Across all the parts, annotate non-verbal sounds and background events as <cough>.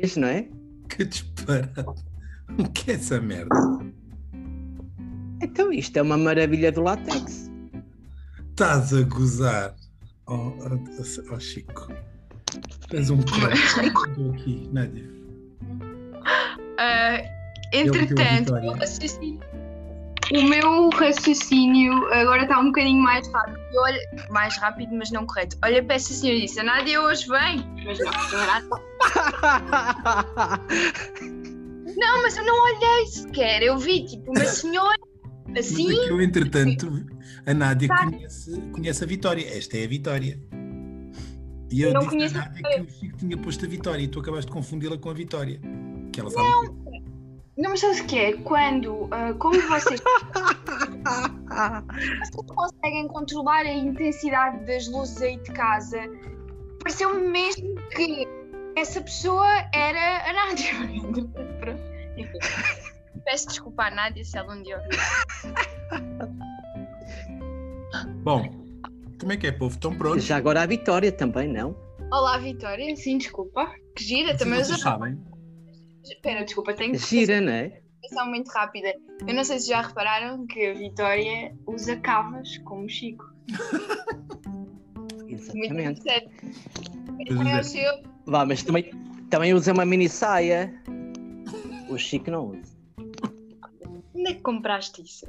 3, não é? Que disparado! O que é essa merda? Então isto é uma maravilha do látex. Estás a gozar, oh, oh, oh Chico. Tens um <laughs> Estou aqui, Nádia. Uh, entretanto, assisti o meu raciocínio agora está um bocadinho mais rápido. Eu olho, mais rápido, mas não correto. Olha para essa senhora e disse: a Nádia hoje vem. Mas não, não era <laughs> Não, mas eu não olhei sequer. Eu vi tipo uma senhora Mas assim. aquilo, entretanto, a Nádia conhece, conhece a Vitória. Esta é a Vitória. E eu Eu não disse conheço à a Nádia que o Chico tinha posto a Vitória e tu acabaste de confundi-la com a Vitória. Que ela sabe. o quê? Não, mas sabes o que é? Quando, ah, como vocês <laughs> vocês conseguem controlar a intensidade das luzes aí de casa, pareceu-me mesmo que essa pessoa era a Nádia. <laughs> Pronto. Enfim. Peço desculpa à Nádia se ela um dia ouvir. Bom, como é que é, povo? Estão prontos? Já agora a Vitória também, não? Olá, Vitória. Sim, desculpa. Que gira também. Vocês Usa... sabem. Espera, desculpa, tenho que Gira, não é? muito rápida. Eu não sei se já repararam que a Vitória usa cavas como o Chico. <laughs> Muito Exatamente. sério. É. Eu achei Vá, mas também, também usa uma mini saia. O Chico não usa. Onde é que compraste isso?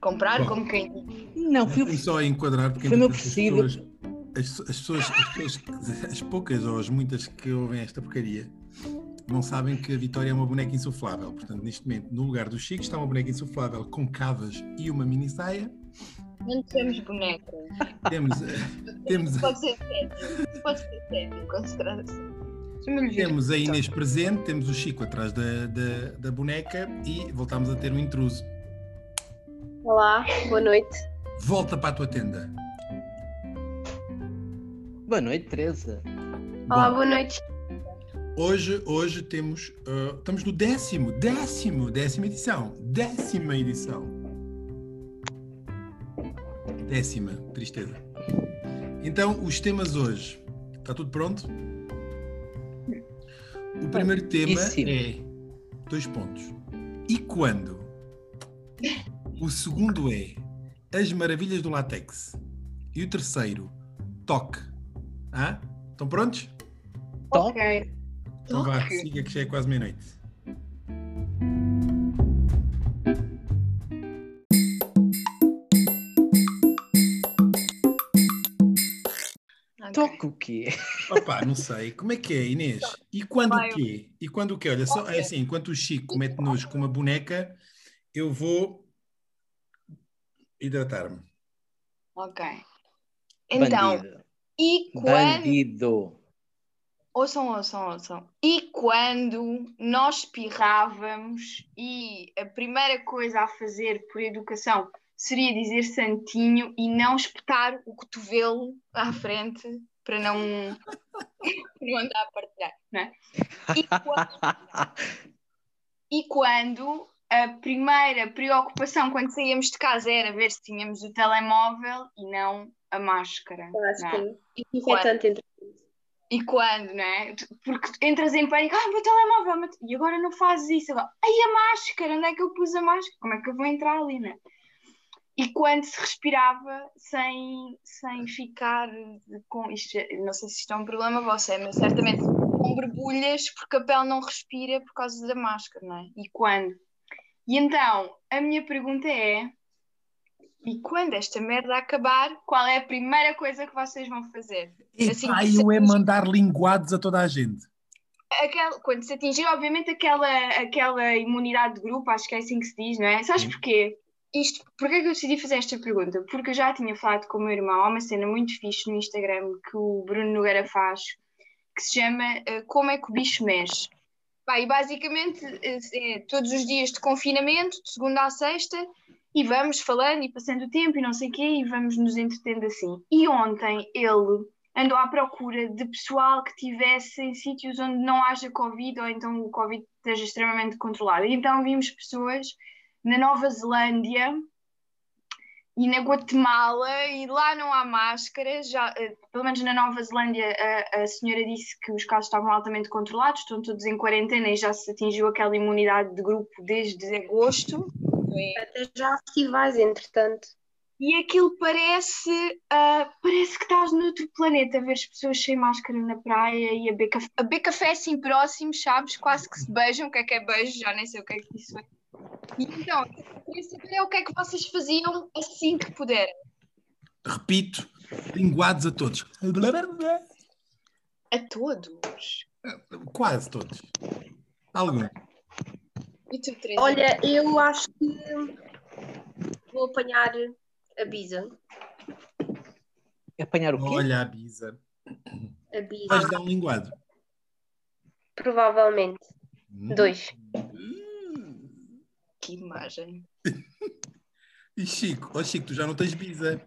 Comprar Bom. como quem. Não, fui só enquadrar porque Foi meu as vestido. pessoas, as, as pessoas, as pessoas, as poucas ou as muitas que ouvem esta porcaria não sabem que a Vitória é uma boneca insuflável. Portanto, neste momento, no lugar do Chico está uma boneca insuflável com cavas e uma mini saia. Não temos boneca. Temos, eh, temos, Pode ser sério. Pode ser sério, com certeza. Chama-lhe vir. temos a Inês presente, temos o Chico atrás da, da, da boneca e voltamos a ter um intruso. Olá, boa noite. Volta para a tua tenda. Boa noite, Teresa. Olá, boa noite. Hoje, hoje temos. ah, estamos no décimo, décimo, décima edição. Décima edição. Décima, tristeza. Então, os temas hoje. Está tudo pronto? O primeiro tema é. Dois pontos. E quando? O segundo é. As maravilhas do látex. E o terceiro, toque. Hã? Estão prontos? Toque. Ok. Então vá, siga que já é quase meia-noite. Toque o quê? Opa, não sei. Como é que é, Inês? E quando Vai, o quê? E quando o quê? Olha, só, é assim, enquanto o Chico mete-nos com uma boneca, eu vou hidratar-me. Ok. Então, Bandido. e quando. Bandido. Ouçam, ouçam, ouçam. E quando nós espirrávamos e a primeira coisa a fazer por educação seria dizer santinho e não espetar o cotovelo à frente para não, <laughs> não andar a partilhar, não é? E quando, e quando a primeira preocupação quando saíamos de casa era ver se tínhamos o telemóvel e não a máscara. Ah, não é? sim. E Desinfetante entre e quando, né? Porque tu entras em pânico, ai, meu telemóvel, meu e agora não fazes isso. Agora, ai, a máscara, onde é que eu pus a máscara? Como é que eu vou entrar ali, né? E quando se respirava sem, sem ficar com isto, não sei se isto é um problema vosso, é, mas certamente com borbulhas, porque a pele não respira por causa da máscara, não é? E quando? E então, a minha pergunta é: e quando esta merda acabar, qual é a primeira coisa que vocês vão fazer? Assim, Epá, se- eu é mandar linguados a toda a gente. aquela, quando se atingir, obviamente, aquela, aquela imunidade de grupo, acho que é assim que se diz, não é? Sabes Sim. porquê? Isto, porquê é que eu decidi fazer esta pergunta? Porque eu já tinha falado com o meu irmão, há uma cena muito fixe no Instagram que o Bruno Nogueira faz, que se chama eh, Como é que o bicho mexe. Pá, e basicamente, eh, é todos os dias de confinamento, de segunda à sexta, e vamos falando e passando o tempo e não sei o quê, e vamos nos entretendo assim. E ontem ele andou à procura de pessoal que tivesse em sítios onde não haja Covid ou então o Covid esteja extremamente controlado. E então vimos pessoas na Nova Zelândia e na Guatemala e lá não há máscaras. Já, eh, pelo menos na Nova Zelândia a, a senhora disse que os casos estavam altamente controlados, estão todos em quarentena e já se atingiu aquela imunidade de grupo desde agosto. Até já há festivais, entretanto. E aquilo parece, ah, parece que estás noutro planeta, a ver as pessoas sem máscara na praia e a beber café, a beber café assim próximos, sabes? Quase que se beijam, o que é que é beijo, já nem sei o que é que isso é. E então, eu queria saber é o que é que vocês faziam assim que puderem. Repito, linguados a todos. A todos. Quase todos. Algum. E tu, Teresa? Olha, eu acho que vou apanhar a Bisa. Apanhar o quê? Olha a Bisa. A Bisa. Vais dar um linguado. Provavelmente. Hum. Dois. que imagem. <laughs> E Chico? Ó Chico, tu já não tens Bisa.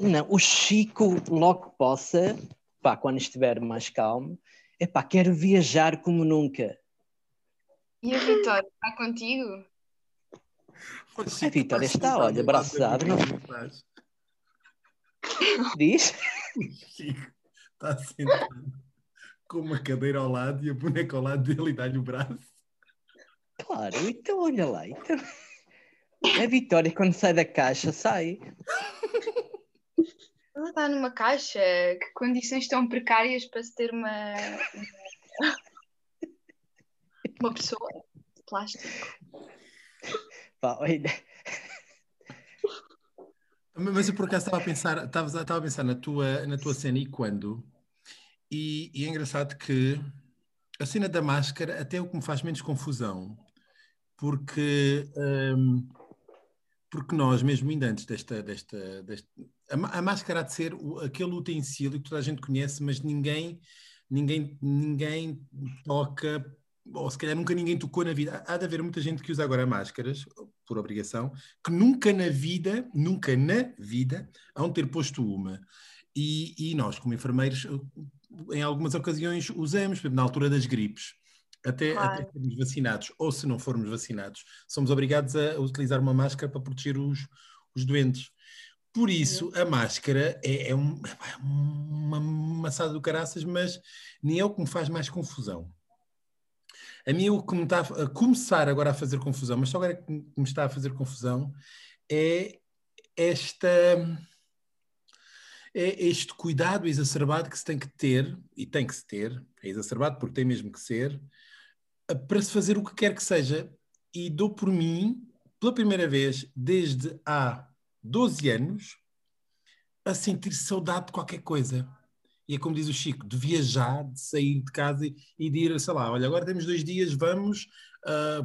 Não, o Chico, logo que possa, pá, quando estiver mais calmo, é pá, quero viajar como nunca. E a Vitória, está contigo? A Vitória está, olha, ao lado da abraçado, Vitória, não- não estás? Diz? O Chico está sentado com uma cadeira ao lado e a boneca ao lado dele e dá-lhe o braço. Claro, então olha lá. Então... A Vitória, quando sai da caixa, sai. Ela está numa caixa. Que condições tão precárias para se ter uma. Uma pessoa de plástico. Pá, olha, Mas eu por acaso estava a pensar, estava, estava a pensar na tua, na tua cena e quando. E, e é engraçado que a cena da máscara até é o que me faz menos confusão, porque, hum, porque nós, mesmo ainda antes desta. desta, desta a, a máscara há de ser o- aquele utensílio que toda a gente conhece, mas ninguém, ninguém, ninguém toca, ou se calhar nunca ninguém tocou na vida. Há de haver muita gente que usa agora máscaras, por obrigação, que nunca na vida, nunca na vida, hão ter posto uma. E, e nós, como enfermeiros, em algumas ocasiões usamos, na altura das gripes, até, Claro. até sermos vacinados, ou se não formos vacinados, somos obrigados a utilizar uma máscara para proteger os, os doentes. Por isso, a máscara é, é um- é uma maçada do caraças, mas nem é o que me faz mais confusão. A mim, o que me está a começar agora a fazer confusão, mas só agora que me está a fazer confusão, é esta é este cuidado exacerbado que se tem que ter, e tem que se ter, é exacerbado porque tem mesmo que ser, para se fazer o que quer que seja. E dou por mim, pela primeira vez desde há 12 anos, a sentir saudade de qualquer coisa. E é como diz o Chico, de viajar, de sair de casa e, e de ir, sei lá, olha, agora temos dois dias, vamos, ah,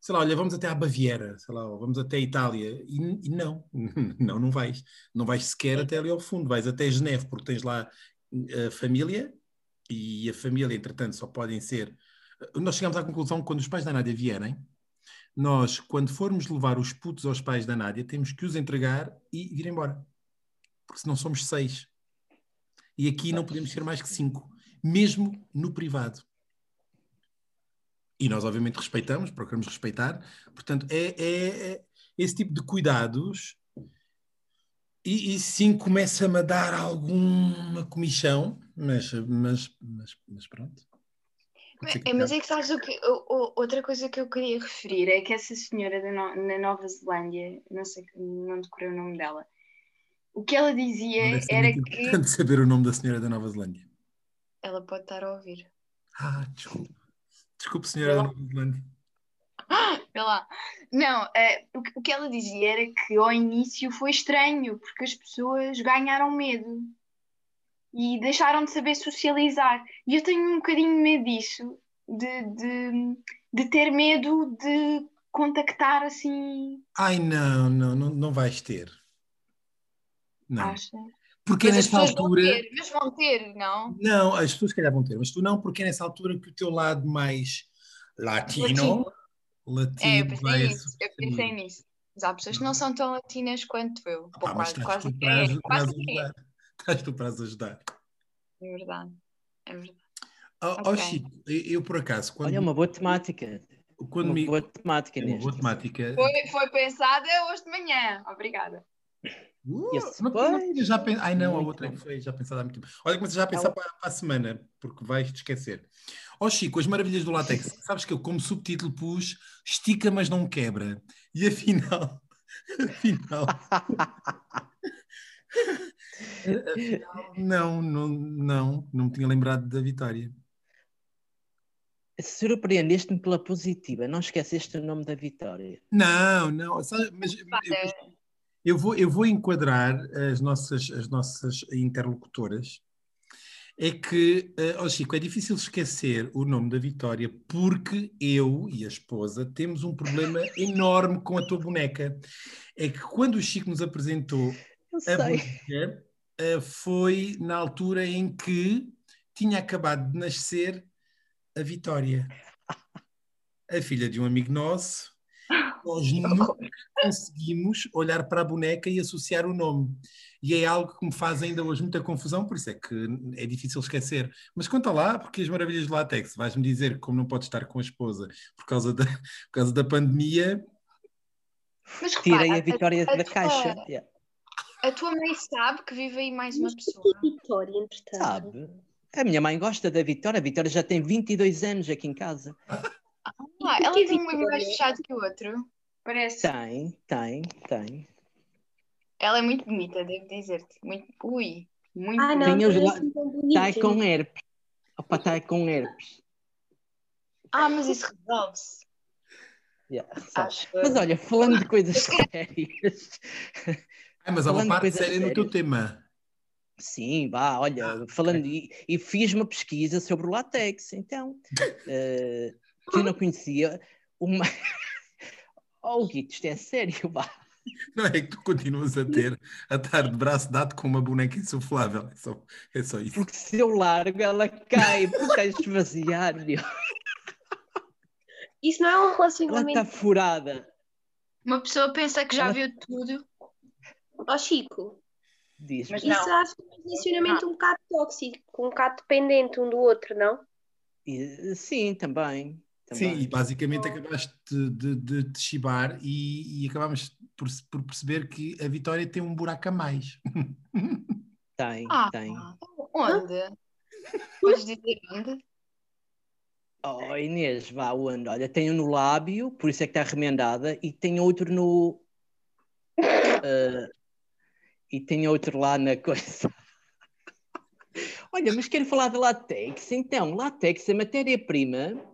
sei lá, olha, vamos até à Baviera, sei lá, vamos até a Itália. E, e não, <laughs> não, não vais. Não vais sequer até ali ao fundo, vais até Geneve, porque tens lá a família, e a família, entretanto, só podem ser. Nós chegamos à conclusão que quando os pais da Nádia vierem, nós, quando formos levar os putos aos pais da Nádia, temos que os entregar e vir embora. Porque senão somos seis. E aqui não podemos ser mais que cinco, mesmo no privado. E nós, obviamente, respeitamos, procuramos respeitar. Portanto, é, é- é esse tipo de cuidados. E, e sim, começa-me a dar alguma comichão, mas, mas, mas, mas pronto. É, mas é que sabes o que? o- o- outra coisa que eu queria referir é que essa senhora No- na Nova Zelândia, não sei, não decorei o nome dela, o que ela dizia era muito que. importante saber o nome da senhora da Nova Zelândia. Ela pode estar a ouvir. Ah, desculpe. Desculpe, senhora da Nova Zelândia. Vê lá. Não, eh, o, que, que ela dizia era que ao início foi estranho, porque as pessoas ganharam medo e deixaram de saber socializar. E eu tenho um bocadinho medo disso, de, de, de ter medo de contactar assim. Ai, não, não, não, não vais ter. Não. Acha? Porque é Mas as nessa pessoas altura. vão ter, mas vão ter, não? Não, as pessoas se calhar vão ter, mas tu não, porque é nessa altura que o teu lado mais latino, latino, É, eu pensei nisso, eu pensei nisso. Mas há pessoas que não são tão latinas quanto eu. Ah, mas quase, quase tu para é. Quase é. ajudar. Estás tu para as ajudar. É verdade. É verdade. Ó ó, Ok. Chico, eu, por acaso, quando, Olha, uma boa temática. quando Uma me. boa temática uma neste. boa temática. Foi, foi pensada hoje de manhã. Obrigada. Uh, não, já pen- Ai não, a outra que foi já pensada há muito tempo. Olha, começa já a pensar para, para a semana, porque vais te esquecer. Ó Chico, as maravilhas do látex. <laughs> Sabes que eu, como subtítulo, pus estica, mas não quebra. E afinal, <laughs> afinal. <laughs> afinal, não, não, não, não me tinha lembrado da vitória. Surpreendeste-me pela positiva. Não esqueceste o nome da vitória. Não, não, sabe, mas eu, eu vou, eu vou enquadrar as nossas, as nossas interlocutoras. É que, ó Chico, é difícil esquecer o nome da Vitória porque eu e a esposa temos um problema enorme com a tua boneca. É que quando o Chico nos apresentou a boneca, eh, foi na altura em que tinha acabado de nascer a Vitória, a filha de um amigo nosso. Nós nunca conseguimos olhar para a boneca e associar o nome. E é algo que me faz ainda hoje muita confusão, por isso é que é difícil esquecer. Mas conta lá, porque as maravilhas do látex, vais-me dizer que como não podes estar com a esposa por causa da, por causa da pandemia, Mas Tirei repara, a vitória a da tua- caixa. Yeah. A tua mãe sabe que vive aí mais uma Mas pessoa. Vitória, entretanto. Sabe? A minha mãe gosta da Vitória. A Vitória já tem 22 anos aqui em casa. Ah, ela que tem um olho Vitória? mais fechado que o outro. Parece. Tem, tem, tem. Ela é muito bonita, devo dizer-te. Muito... Ui, muito Ah, não, bonita. Tem os assim. Está com herpes. Opa, está com herpes. Ah, mas isso resolve-se. Yeah? Acho. Mas olha, falando de coisas sérias. Ah, mas há uma Falando de parte coisas séria no teu tema. Sim, vá, olha, falando e, e fiz uma pesquisa sobre o látex, então, <laughs> eh, que eu não conhecia uma. Oh, Guito, isto é sério, <laughs> vá. Não é que tu continuas a ter, a estar de braço dado com uma boneca insuflável. É só, é só isso. Porque se eu largo, ela cai, porque a esvaziar, meu. Isso não é um ela está relacionamento. furada. Uma pessoa pensa que já Ela- viu tudo. Ó Chico, Diz. Mas isso não. acho é um relacionamento um bocado tóxico, um bocado dependente um do outro, não? E, Sim, também. Sim, também. e basicamente acabaste de, de, de te chibar e, e acabámos por, por perceber que a Vitória tem um buraco a mais. <laughs> Tem, Ah, tem. onde? Podes dizer onde? Oh, Inês, vá, onde? Olha, tem um no lábio, por isso é que está remendada, e tem outro no. <laughs> eh, e tem outro lá na coisa. <laughs> Olha, mas quero falar de látex. Então, látex é matéria-prima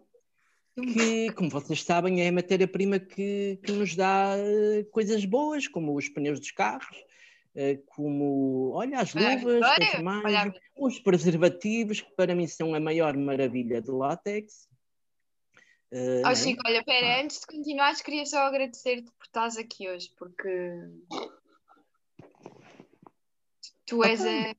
que, como vocês sabem, é a matéria-prima que, que nos dá eh, coisas boas, como os pneus dos carros, eh, como, olha, as luvas, coisas mais, os preservativos, que para mim são a maior maravilha do látex. Não é? Chico, olha, pera, antes de continuares, queria só agradecer-te por estás aqui hoje, porque tu és a.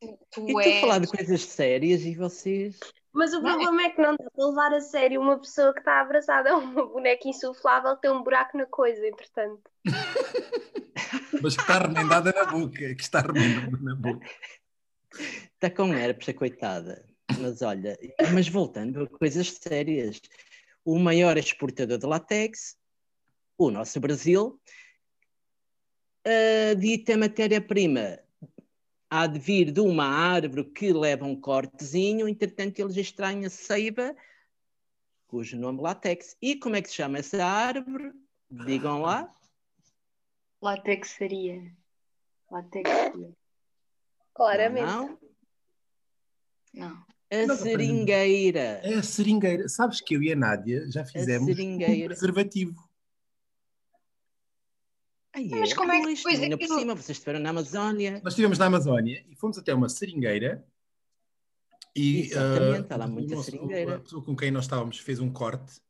Tu, tu Eu estou a falar de és. coisas sérias e vocês. Mas o Não, é- problema é que não dá para levar a sério uma pessoa que está abraçada a uma boneca insuflável que tem um buraco na coisa, entretanto. <laughs> Mas que está remendada na boca. Que está remendada na boca. Está com herpes, a coitada. Mas olha, mas voltando a coisas sérias, o maior exportador de látex, o nosso Brasil, a dita matéria-prima há de vir de uma árvore que leva um cortezinho, entretanto eles extraem a seiva, cujo nome é látex. E como é que se chama essa árvore? Digam lá. Latexaria. Latexaria. Claramente. Não? Não. A Não, seringueira. É a seringueira. Sabes que eu e a Nádia já A fizemos um preservativo. Ai, Mas como é que Pois, depois ainda por cima, vocês estiveram na Amazónia. Nós estivemos na Amazónia e fomos até uma seringueira. E, Exatamente, há lá muita nosso- seringueira. A pessoa com quem nós estávamos fez um corte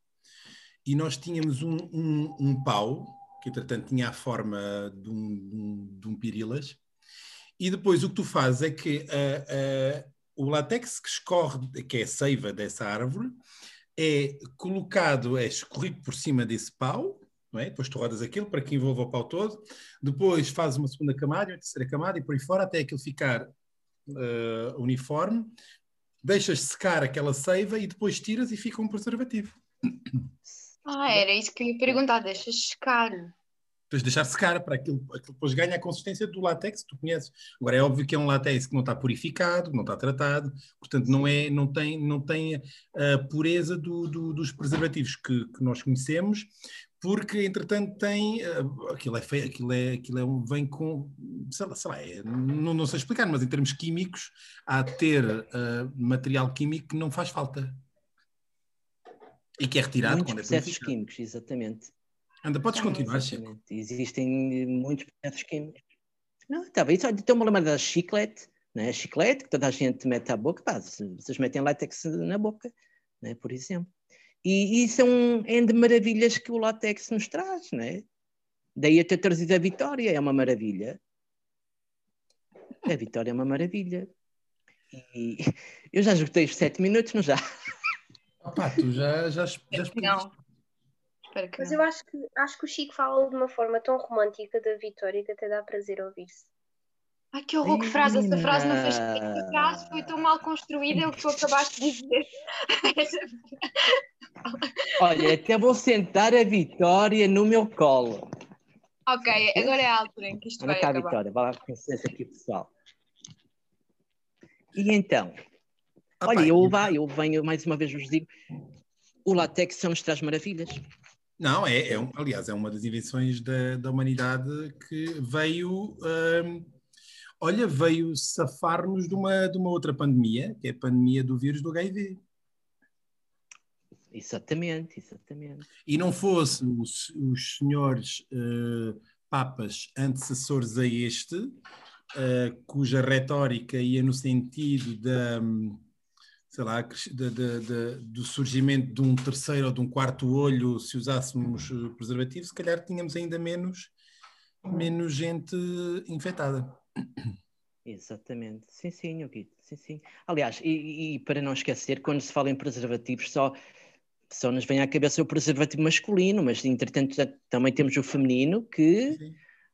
e nós tínhamos um, um, um pau, que entretanto tinha a forma de um, de um, de um pirilas. E depois o que tu fazes é que ah, ah, o látex que escorre, que é a seiva dessa árvore, é colocado, é escorrido por cima desse pau, não é? Depois tu rodas aquilo para que envolva o pau todo, depois fazes uma segunda camada, uma terceira camada e por aí fora até aquilo ficar uh, uniforme, deixas secar aquela seiva e depois tiras e fica um preservativo. <coughs> Ah, era isso que eu ia perguntar, deixas secar. Tens de deixar secar para aquilo, aquilo depois ganha a consistência do látex que tu conheces. Agora é óbvio que é um látex que não está purificado, não está tratado, portanto não, é, não, tem, não tem a pureza do, do, dos preservativos que, que nós conhecemos, porque entretanto tem aquilo é feio, aquilo é, aquilo é um, vem com sei lá, sei lá é, não, não sei explicar, mas em termos químicos há de ter uh, material químico que não faz falta e que é retirado Muitos quando é processos químicos, exatamente. Anda, podes Ah, continuar, Chico. Existem muitos processos químicos. Não, está bem. Isso, tem uma lembrança da chiclete, né? Chiclete que toda a gente mete à boca, pá, vocês metem látex na boca, né? por exemplo. E isso é um é de maravilhas que o látex nos traz, né? Daí a ter trazido a Vitória, é uma maravilha. A Vitória é uma maravilha. E <laughs> eu já esgotei os sete minutos, não já? Opá, tu já, já, já. Não. Mas não. eu acho que, acho que o Chico fala de uma forma tão romântica da Vitória que até dá prazer ouvir-se. Ai, que horror, que frase. Essa frase não fez Menina. Essa frase foi tão mal construída, é o que tu acabaste de dizer. <laughs> Olha, até vou sentar a Vitória no meu colo. ok, agora é a altura em que isto Anda vai cá, acabar. Vitória, vai lá com licença aqui, pessoal. E então, Ah, olha, eu, vá, eu venho mais uma vez vos digo, o látex nos traz maravilhas. Não, é, é um- aliás, é uma das invenções da, da humanidade que veio, hum, olha, veio safar-nos de uma, de uma outra pandemia, que é a pandemia do vírus do HIV. Exatamente, exatamente. E não fosse os, os senhores eh, papas antecessores a este, eh, cuja retórica ia no sentido da, sei lá, cres- da- da- da- do surgimento de um terceiro ou de um quarto olho, se usássemos eh, preservativo, se calhar tínhamos ainda menos, menos gente infectada. Exatamente. Sim, sim, Guido. Sim, sim. Aliás, e, e para não esquecer, quando se fala em preservativos, só, só nos vem à cabeça o preservativo masculino, mas entretanto também temos o feminino que,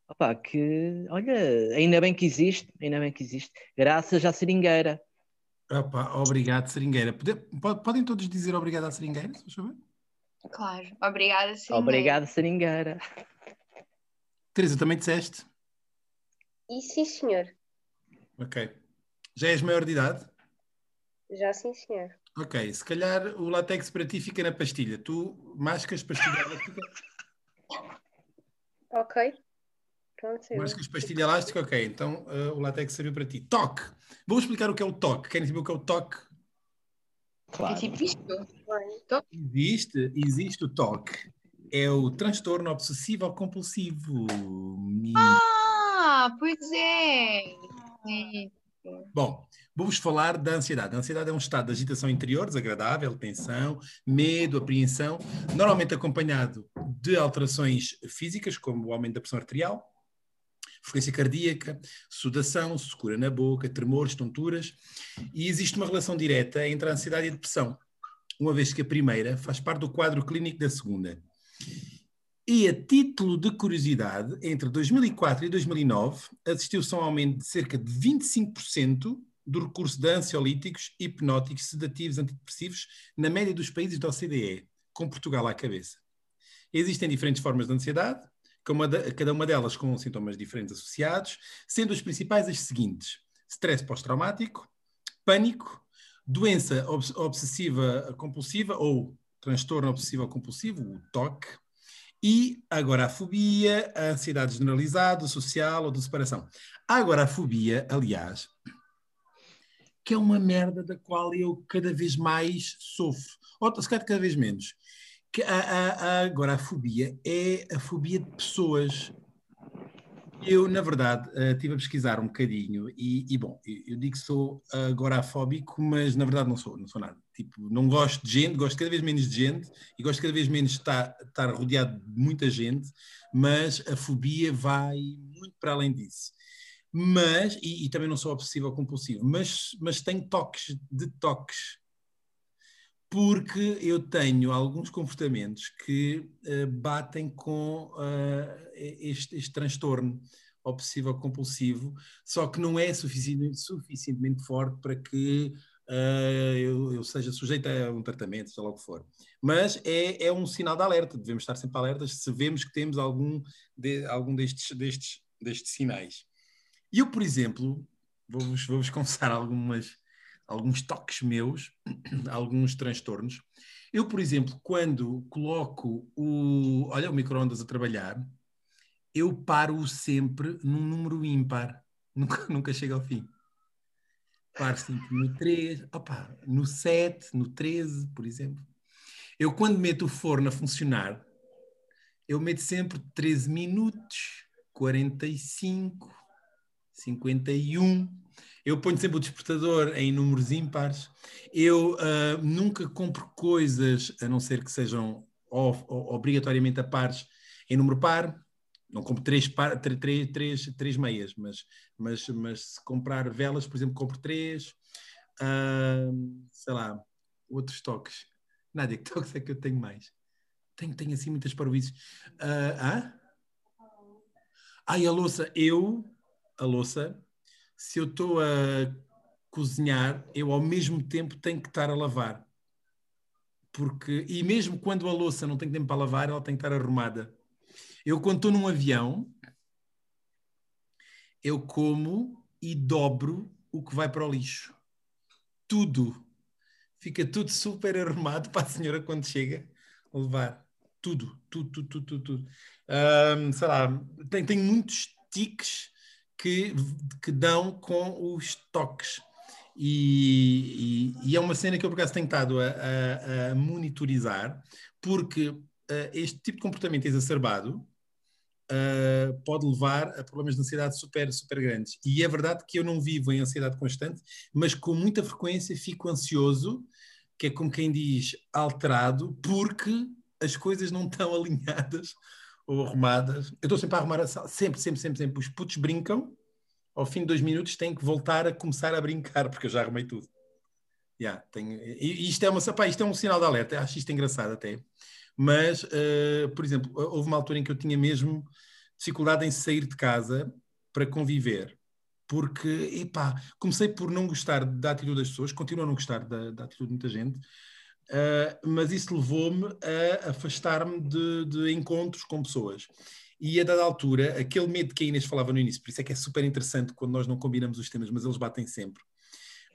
opá, que, olha, ainda bem que existe, ainda bem que existe, graças à seringueira. Opa, obrigado, Seringueira. Pode- po- Podem todos dizer obrigado à Seringueira, se favor? Claro, obrigada, sim. Obrigado, seringueira. Teresa, também disseste? E sim, senhor. Ok. Já és maior de idade? Já sim, senhor. Ok, se calhar o látex para ti fica na pastilha. Tu mascas pastilha elástica? <laughs> Ok. Pronto. Mascas pastilha elástica? Ok, então eh, o látex serviu para ti. Toque! Vou explicar o que é o toque. Querem saber o que é o toque? É Claro. tipo isto. Bem, Existe, existe o toque. É o transtorno obsessivo compulsivo. Ah, pois é. Sim. Bom, vou-vos falar da ansiedade. A ansiedade é um estado de agitação interior desagradável, tensão, medo, apreensão, normalmente acompanhado de alterações físicas, como o aumento da pressão arterial, frequência cardíaca, sudação, secura na boca, tremores, tonturas, e existe uma relação direta entre a ansiedade e a depressão, uma vez que a primeira faz parte do quadro clínico da segunda. E a título de curiosidade, entre 2004 e 2009, assistiu-se a um aumento de cerca de 25% do recurso de ansiolíticos, hipnóticos, sedativos, antidepressivos na média dos países da OCDE, com Portugal à cabeça. Existem diferentes formas de ansiedade, cada uma delas com sintomas diferentes associados, sendo as principais as seguintes: stress pós-traumático, pânico, doença obs- obsessiva compulsiva ou transtorno obsessivo compulsivo, o TOC, e agorafobia, a ansiedade generalizada, social ou de separação. A agorafobia, aliás, que é uma merda da qual eu cada vez mais sofro, ou se calhar cada vez menos. Que a, a, a agorafobia é a fobia de pessoas. Eu, na verdade, eh, estive a pesquisar um bocadinho e, e, bom, eu eu digo que sou agorafóbico, mas na verdade não sou, não sou nada. Tipo, não gosto de gente, gosto cada vez menos de gente e gosto cada vez menos de estar, estar rodeado de muita gente, mas a fobia vai muito para além disso. Mas, e, e também não sou obsessivo ou compulsivo, mas, mas tenho toques de toques. Porque eu tenho alguns comportamentos que uh, batem com uh, este, este, transtorno obsessivo compulsivo, só que não é suficientemente, suficientemente forte para que uh, eu, eu, seja sujeito a um tratamento, seja lá o que for. Mas é, é um sinal de alerta, devemos estar sempre alertas se vemos que temos algum, de, algum destes, destes, destes sinais. E eu, por exemplo, vou-vos vou <laughs> confessar algumas, alguns toques meus, <clears throat> alguns transtornos. Eu, por exemplo, quando coloco o, olha, o micro-ondas a trabalhar, eu paro sempre num número ímpar. <laughs> Nunca, nunca chego ao fim. Paro sempre no 3, opa, no 7, no 13, por exemplo. Eu, quando meto o forno a funcionar, eu meto sempre 13 minutos, 45, 51. Eu ponho sempre o despertador em números ímpares. Eu uh, nunca compro coisas, a não ser que sejam obrigatoriamente a pares, em número par. Não compro três, par, três, três, três meias, mas, mas, mas se comprar velas, por exemplo, compro três. Uh, sei lá, outros toques. Nádia, que toques é que eu tenho mais? Tenho, tenho assim muitas parvoices. Uh, ah? Ai, a louça. Eu, a louça, se eu estou a cozinhar, eu ao mesmo tempo tenho que estar a lavar. Porque, e mesmo quando a louça não tem tempo para lavar, ela tem que estar arrumada. Eu, quando estou num avião, eu como e dobro o que vai para o lixo. Tudo. Fica tudo super arrumado para a senhora quando chega levar. Tudo, tudo, tudo, tudo, tudo. tudo. Um, sei lá, tem, tem muitos tiques que, que dão com os toques. E, e, e, é uma cena que eu, por acaso, tenho estado a, a, a monitorizar, porque uh, este tipo de comportamento exacerbado uh, pode levar a problemas de ansiedade super, super grandes. E é verdade que eu não vivo em ansiedade constante, mas com muita frequência fico ansioso, que é como quem diz alterado, porque as coisas não estão <laughs> alinhadas ou arrumadas. Eu estou sempre a arrumar a sala, sempre, sempre, sempre, sempre. Os putos brincam, ao fim de dois minutos têm que voltar a começar a brincar, porque eu já arrumei tudo. Yeah, tenho, e isto é, uma, pá, isto é um sinal de alerta, acho isto engraçado até. Mas, uh, por exemplo, houve uma altura em que eu tinha mesmo dificuldade em sair de casa para conviver. Porque, epá, comecei por não gostar da atitude das pessoas, continuo a não gostar da, da atitude de muita gente, Uh, mas isso levou-me a afastar-me de, de, encontros com pessoas. E a dada altura, aquele medo que a Inês falava no início, por isso é que é super interessante quando nós não combinamos os temas, mas eles batem sempre.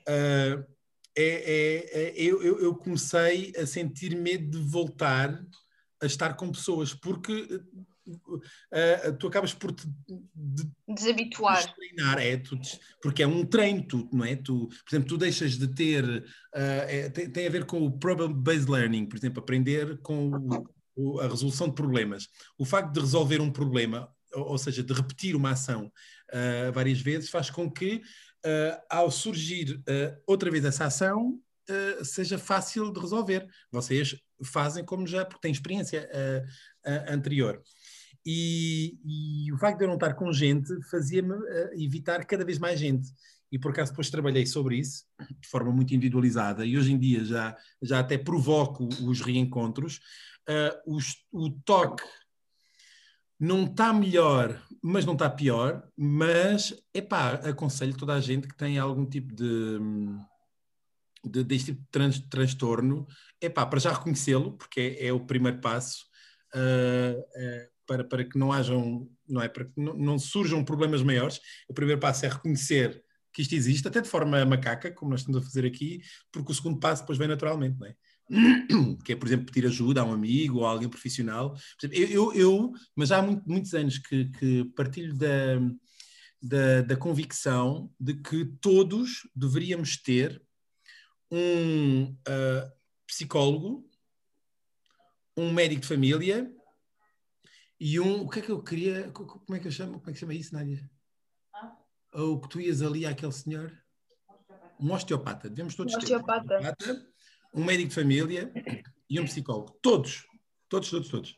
Uh, é, é, é eu, eu, comecei a sentir medo de voltar a estar com pessoas, porque uh, tu acabas por te de, desabituar. Treinar, é, tu, porque é um treino, tu, não é? Tu, por exemplo, tu deixas de ter. Uh, é, tem, tem, a ver com o problem-based learning, por exemplo, aprender com o, o, a resolução de problemas. O facto de resolver um problema, ou, ou seja, de repetir uma ação uh, várias vezes, faz com que, ao surgir outra vez essa ação, Uh, seja fácil de resolver. Vocês fazem como já, porque têm experiência uh, uh, anterior. E, e, o facto de eu não estar com gente fazia-me uh, evitar cada vez mais gente. E por acaso depois trabalhei sobre isso de forma muito individualizada e hoje em dia já, já até provoco os reencontros. Uh, os, o toque não está melhor, mas não está pior. Mas, epá, aconselho toda a gente que tem algum tipo de, de deste tipo de trans, transtorno, epá, para já reconhecê-lo, porque é, é, o primeiro passo. Uh, para, para que não hajam, não é? Para que não, não surjam problemas maiores. O primeiro passo é reconhecer que isto existe, até de forma macaca, como nós estamos a fazer aqui, porque o segundo passo depois vem naturalmente, não é? <clears throat> Que é, por exemplo, pedir ajuda a um amigo ou a alguém profissional. Eu, eu, eu mas há muito, muitos anos que, que partilho da, da, da, convicção de que todos deveríamos ter um uh, psicólogo, um médico de família e um, o que é que eu queria, como é que eu chamo, como é que chama isso, Nádia? Ah? Ou que tu ias ali àquele senhor? Um osteopata, devemos todos um osteopata. ter um osteopata, um médico de família e um psicólogo. Todos, Todos, todos, todos.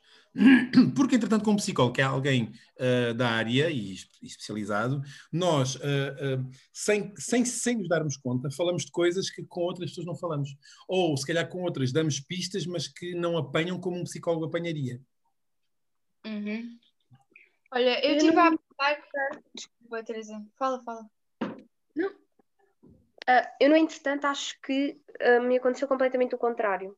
Porque, entretanto, como psicólogo, que é alguém uh, da área e, e especializado, nós, uh, uh, sem, sem, sem nos darmos conta, falamos de coisas que com outras pessoas não falamos. Ou, se calhar, com outras damos pistas, mas que não apanham como um psicólogo apanharia. Uhum. Olha, eu Eu estive não- a pensar. Desculpa, Teresa. Fala, fala. Ah, eu, no entretanto, acho que ah, me aconteceu completamente o contrário.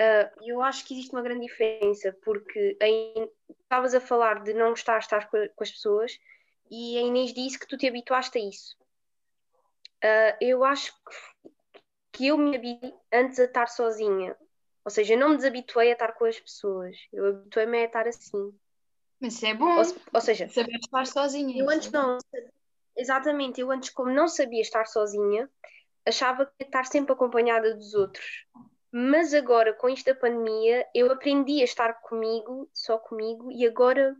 Ah, eu acho que existe uma grande diferença, porque em- estavas a falar de não gostar de estar com, a- com as pessoas e a Inês disse que tu te habituaste a isso. Ah, eu acho que, que eu me habituei antes a estar sozinha. Ou seja, eu não me desabituei a estar com as pessoas. Eu habituei-me a estar assim. Mas isso é bom. Ou, ou seja, Saber estar sozinha. eu antes é não, exatamente, eu antes, como não sabia estar sozinha, achava que ia estar sempre acompanhada dos outros. Mas agora, com isto da pandemia, eu aprendi a estar comigo, só comigo, e agora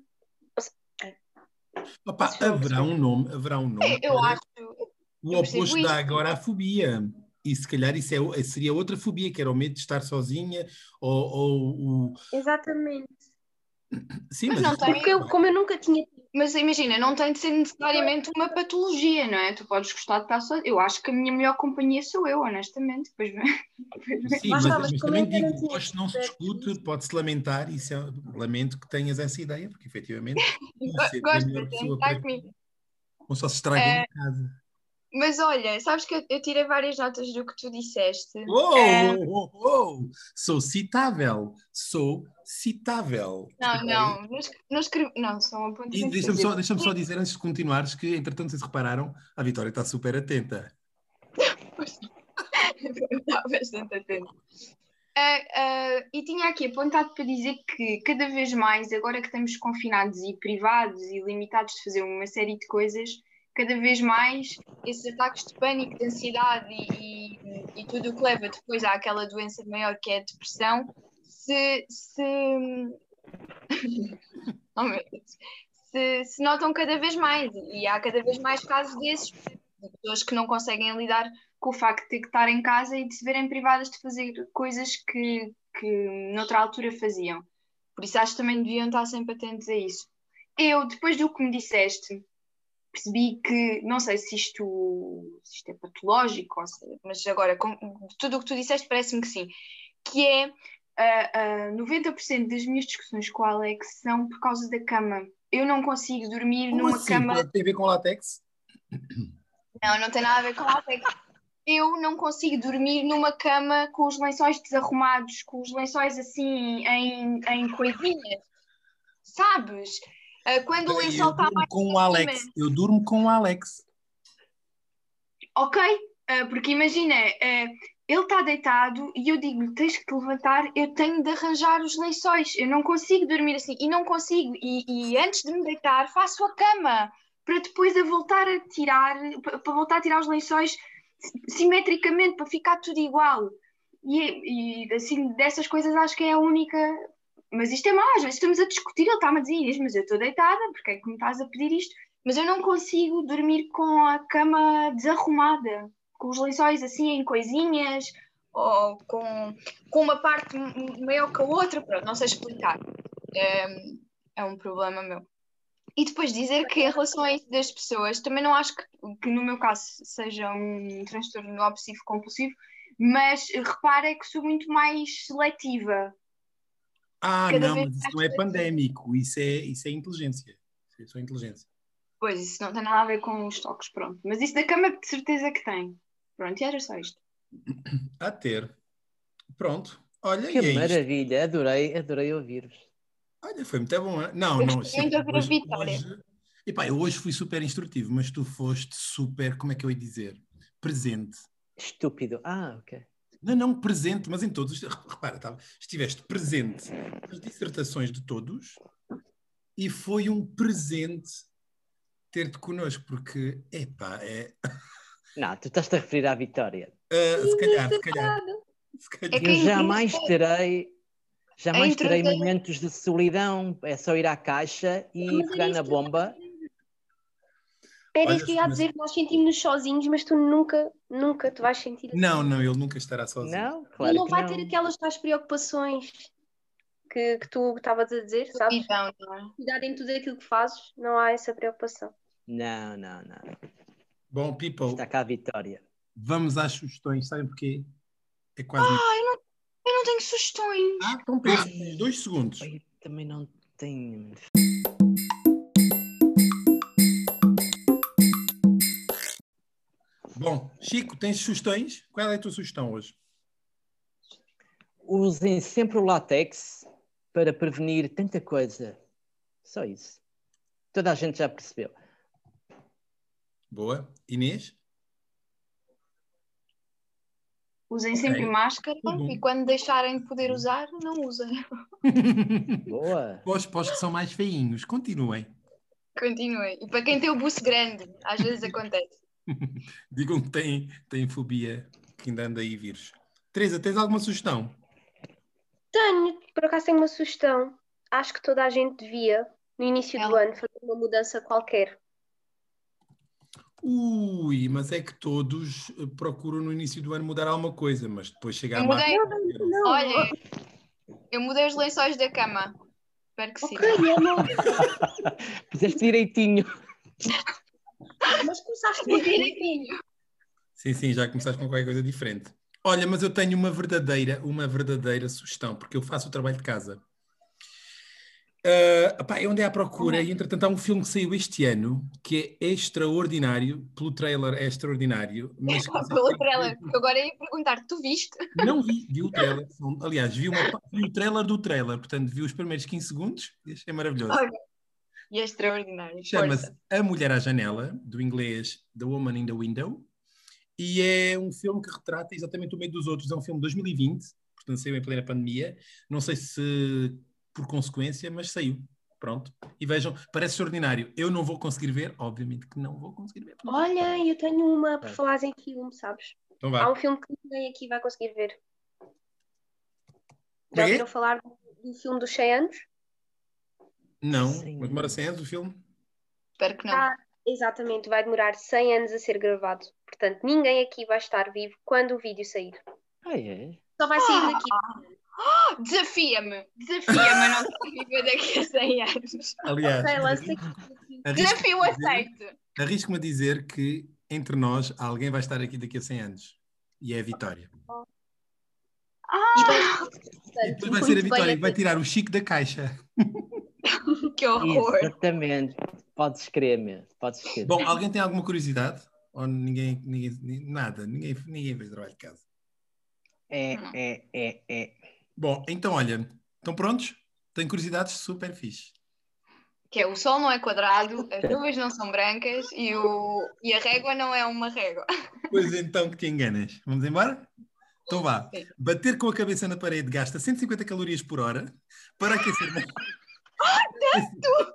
Opa, haverá um nome, haverá um nome. Eu acho. o oposto isso. da agorafobia. E se calhar isso é, seria outra fobia, que era o medo de estar sozinha, ou, ou o. exatamente. Sim, Mas mas, não tem- Porque eu, como eu nunca tinha Mas imagina, não tem de ser necessariamente uma patologia, não é? Tu podes gostar de estar só. Eu acho que a minha melhor companhia sou eu, honestamente. Depois, depois vê. Sim, mas, mas mas também digo, tinha gosto não se discute, pode-se lamentar, e isso é, lamento que tenhas essa ideia, porque efetivamente <laughs> Gosto de para comigo. não só se estraga É. em casa. Mas olha, sabes que eu, eu tirei várias notas do que tu disseste. Oh, É. oh, oh, oh, sou citável, sou citável. Não, não, não, não escrevi. Não, são E apontamentos. deixa-me só, deixa só dizer antes de continuares que, entretanto, se repararam, a Vitória está super atenta. Estava <laughs> bastante atento. Ah, ah, e tinha aqui apontado para dizer que cada vez mais, agora que estamos confinados e privados e limitados de fazer uma série de coisas, cada vez mais esses ataques de pânico, de ansiedade e, e, e tudo o que leva depois àquela doença maior que é a depressão, se, se, <laughs> Oh, se, se notam cada vez mais e há cada vez mais casos desses de pessoas que não conseguem lidar com o facto de estar em casa e de se verem privadas de fazer coisas que, que noutra altura faziam. Por isso acho que também deviam estar sempre atentos a isso. Eu, depois do que me disseste, percebi que, não sei se isto, se isto é patológico, mas agora, com, de tudo o que tu disseste, parece-me que sim, que é ah, ah, 90% das minhas discussões com o Alex são por causa da cama. Eu não consigo dormir Como numa assim? cama. Tem a ver com látex? Não, não tem nada a ver com látex. Eu não consigo dormir numa cama com os lençóis desarrumados, com os lençóis assim em, em coisinhas. Sabes? Ah, Quando o Eu lençol está durmo mais com o cima. Alex. Eu durmo com o Alex. Ok, ah, porque imagina, ah, ele está deitado e eu digo-lhe: tens que te levantar, eu tenho de arranjar os lençóis. Eu não consigo dormir assim e não consigo. E, e antes de me deitar, faço a cama para depois a voltar a tirar, pa- para voltar a tirar os lençóis simetricamente, para ficar tudo igual. E, e assim, dessas coisas acho que é a única. Mas isto é mau, às vezes estamos a discutir, ele está-me a dizer mas eu estou deitada, porque é que me estás a pedir isto? Mas eu não consigo dormir com a cama desarrumada, com os lençóis assim em coisinhas, ou com, com uma parte maior que a outra, pronto, não sei explicar. É, é um problema meu. E depois dizer que em relação a isso das pessoas, também não acho que, que no meu caso seja um transtorno obsessivo compulsivo, mas repara que sou muito mais seletiva. Ah, Cada não, mas isso não é pandémico, isso é, isso é inteligência. Isso é só inteligência. Pois, isso não tem nada a ver com os toques, pronto. Mas isso da cama de certeza que tem. Pronto, e era só isto. A ter. Pronto. Olha, Que e é isto. maravilha, adorei, adorei ouvir-vos. Olha, foi muito bom. hein? Não, Eu não. de ouvir a hoje, Vitória. hoje, epá, eu hoje fui super instrutivo, mas tu foste super, como é que eu ia dizer? Presente. Estúpido. Ah, ok. Não, não, presente, mas em todos. os- <laughs> Repara, tava, estiveste presente nas dissertações de todos e foi um presente ter-te connosco, porque, epá, é. <laughs> Não, tu estás-te a referir à Vitória. ah, se calhar, se calhar. Se calhar. É que Eu é jamais terei, jamais É terei momentos de solidão. É só ir à caixa e é pegar na bomba. Era Olha, isso que eu ia mas- dizer, nós sentimos-nos sozinhos, mas tu nunca, nunca te vais sentir assim. Não, não, ele nunca estará sozinho. Não, Ele claro não que vai não. ter aquelas tais preocupações. que, que tu estavas a dizer, sabes? Então, não é? Cuidado em tudo aquilo que fazes, não há essa preocupação. Não, não, não. Bom, people, Está cá a Vitória. vamos às sugestões. Sabem porquê? É quase. Ah, eu não, eu não tenho sugestões. Ah, então pensa, dois segundos. Eu também não tenho. Bom, Chico, tens sugestões? Qual é a tua sugestão hoje? Usem sempre o látex para prevenir tanta coisa. Só isso. Toda a gente já percebeu. Boa. Inês? Usem sempre máscara e quando deixarem de poder usar, não usem. <laughs> Boa. Pós, pós que são mais feinhos, continuem. Continuem. E para quem tem o buço grande, às vezes <laughs> acontece. <laughs> Digam que têm, têm fobia, que ainda anda aí vírus. Teresa, tens alguma sugestão? Tenho, por acaso tenho uma sugestão. Acho que toda a gente devia, no início do ano, fazer uma mudança qualquer. Ui, mas é que todos eh, procuram no início do ano mudar alguma coisa, mas depois chega a Eu mudei. marca- Não, Olha, eu mudei os lençóis da cama. Espero que sim. ok, eu não. <laughs> Fizeste direitinho. <laughs> Mas começaste muito direitinho. Sim, sim, já começaste com qualquer coisa diferente. Olha, mas eu tenho uma verdadeira, uma verdadeira sugestão, porque eu faço o trabalho de casa. Ah, epá, eu andei à procura e, entretanto, há um filme que saiu este ano que é extraordinário, pelo trailer é extraordinário, mas <laughs> que Pelo trailer. que Agora ia perguntar, tu viste? não vi, vi o <laughs> trailer. Aliás, vi, uma, vi o trailer do trailer, portanto, vi os primeiros 15 segundos e achei maravilhoso. Olha, E é extraordinário. Chama-se. A Mulher à Janela, do inglês The Woman in the Window, e é um filme que retrata exatamente o meio dos outros. É um filme de 2020, portanto saiu em plena pandemia. Não sei se por consequência, mas saiu. Pronto. E vejam, parece extraordinário. Eu não vou conseguir ver, obviamente que não vou conseguir ver. Olha, eu tenho uma por É. falar em filme, sabes? Então Há um filme que ninguém aqui vai conseguir ver. Já que é? ouviram falar do filme dos 100 anos? Não, Sim. mas demora 100 anos o filme. Espero que não. Ah, exatamente, vai demorar 100 anos a ser gravado. Portanto, ninguém aqui vai estar vivo quando o vídeo sair. Ah, é? Só vai sair daqui. Oh, Desafia-me. Desafia-me a não estar viva daqui a 100 anos. Aliás, Desafio aceito. arrisco-me a dizer que entre nós alguém vai estar aqui daqui a 100 anos. E é a Vitória. Ah, E depois vai ser a Vitória que vai tirar o Chico da caixa. <laughs> que horror. Exatamente. Podes crer mesmo. Podes crer. Bom, alguém tem alguma curiosidade? Ou ninguém, ninguém ni- nada, ninguém, ninguém fez trabalho de casa. É, é, é, é. Bom, então olha, estão prontos? Tenho curiosidades super fixe. Que é, o sol não é quadrado, as nuvens não são brancas e, o, e a régua não é uma régua. <laughs> Pois então que te enganas. Vamos embora? Então vá. Bater com a cabeça na parede gasta 150 calorias por hora para aquecer <laughs> uma...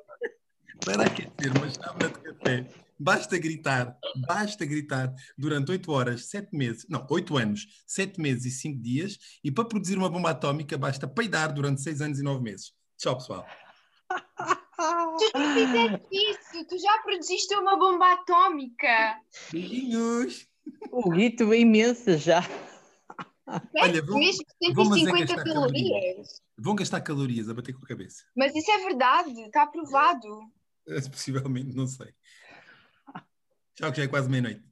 para aquecer uma chávena de café. Basta gritar, basta gritar durante 8 horas, 7 meses, não, 8 anos, 7 meses e 5 dias, e para produzir uma bomba atómica basta peidar durante 6 anos e 9 meses. Tchau, pessoal. Tu já fizeste isso, tu já produziste uma bomba atómica. Beijinhos! O Guito é imensa já. Olha, vou- vou, mas é 150 gastar calorias. Vão gastar calorias a bater com a cabeça. Mas isso é verdade, está provado. <laughs> Possivelmente, não sei. Tchau, que já é quase meia-noite.